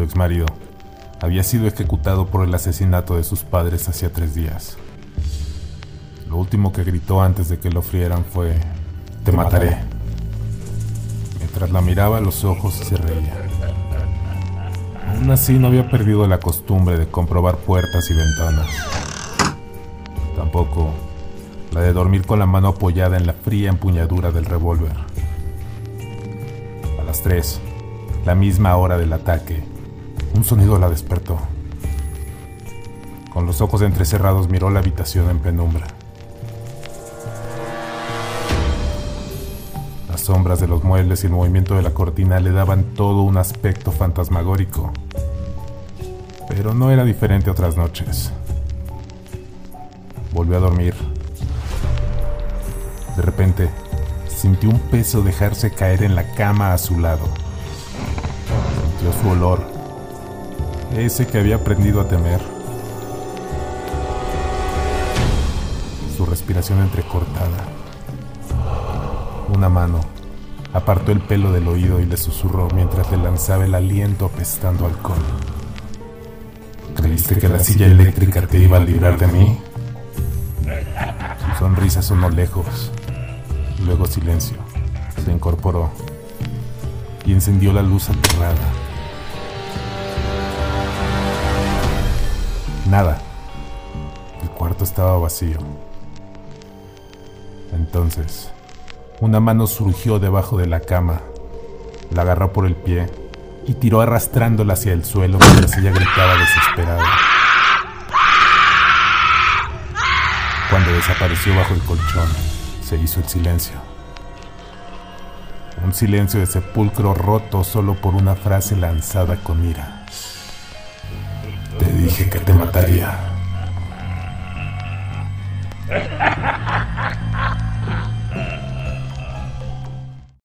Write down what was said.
su exmarido, había sido ejecutado por el asesinato de sus padres hacía tres días. Lo último que gritó antes de que lo frieran fue, Te mataré. Mientras la miraba a los ojos se reía. Aún así no había perdido la costumbre de comprobar puertas y ventanas. Tampoco la de dormir con la mano apoyada en la fría empuñadura del revólver. A las tres, la misma hora del ataque, un sonido la despertó. Con los ojos entrecerrados miró la habitación en penumbra. Las sombras de los muebles y el movimiento de la cortina le daban todo un aspecto fantasmagórico. Pero no era diferente otras noches. Volvió a dormir. De repente, sintió un peso dejarse caer en la cama a su lado. Sintió su olor, ese que había aprendido a temer. Su respiración entrecortada. Una mano apartó el pelo del oído y le susurró mientras le lanzaba el aliento apestando alcohol. ¿Creíste que la silla eléctrica te iba a librar de mí? Su sonrisa sonó lejos. Luego silencio. Se incorporó y encendió la luz aterrada. Nada. El cuarto estaba vacío. Entonces, una mano surgió debajo de la cama, la agarró por el pie y tiró arrastrándola hacia el suelo mientras ella gritaba desesperada. Cuando desapareció bajo el colchón, se hizo el silencio. Un silencio de sepulcro roto solo por una frase lanzada con ira. Dije que te mataría.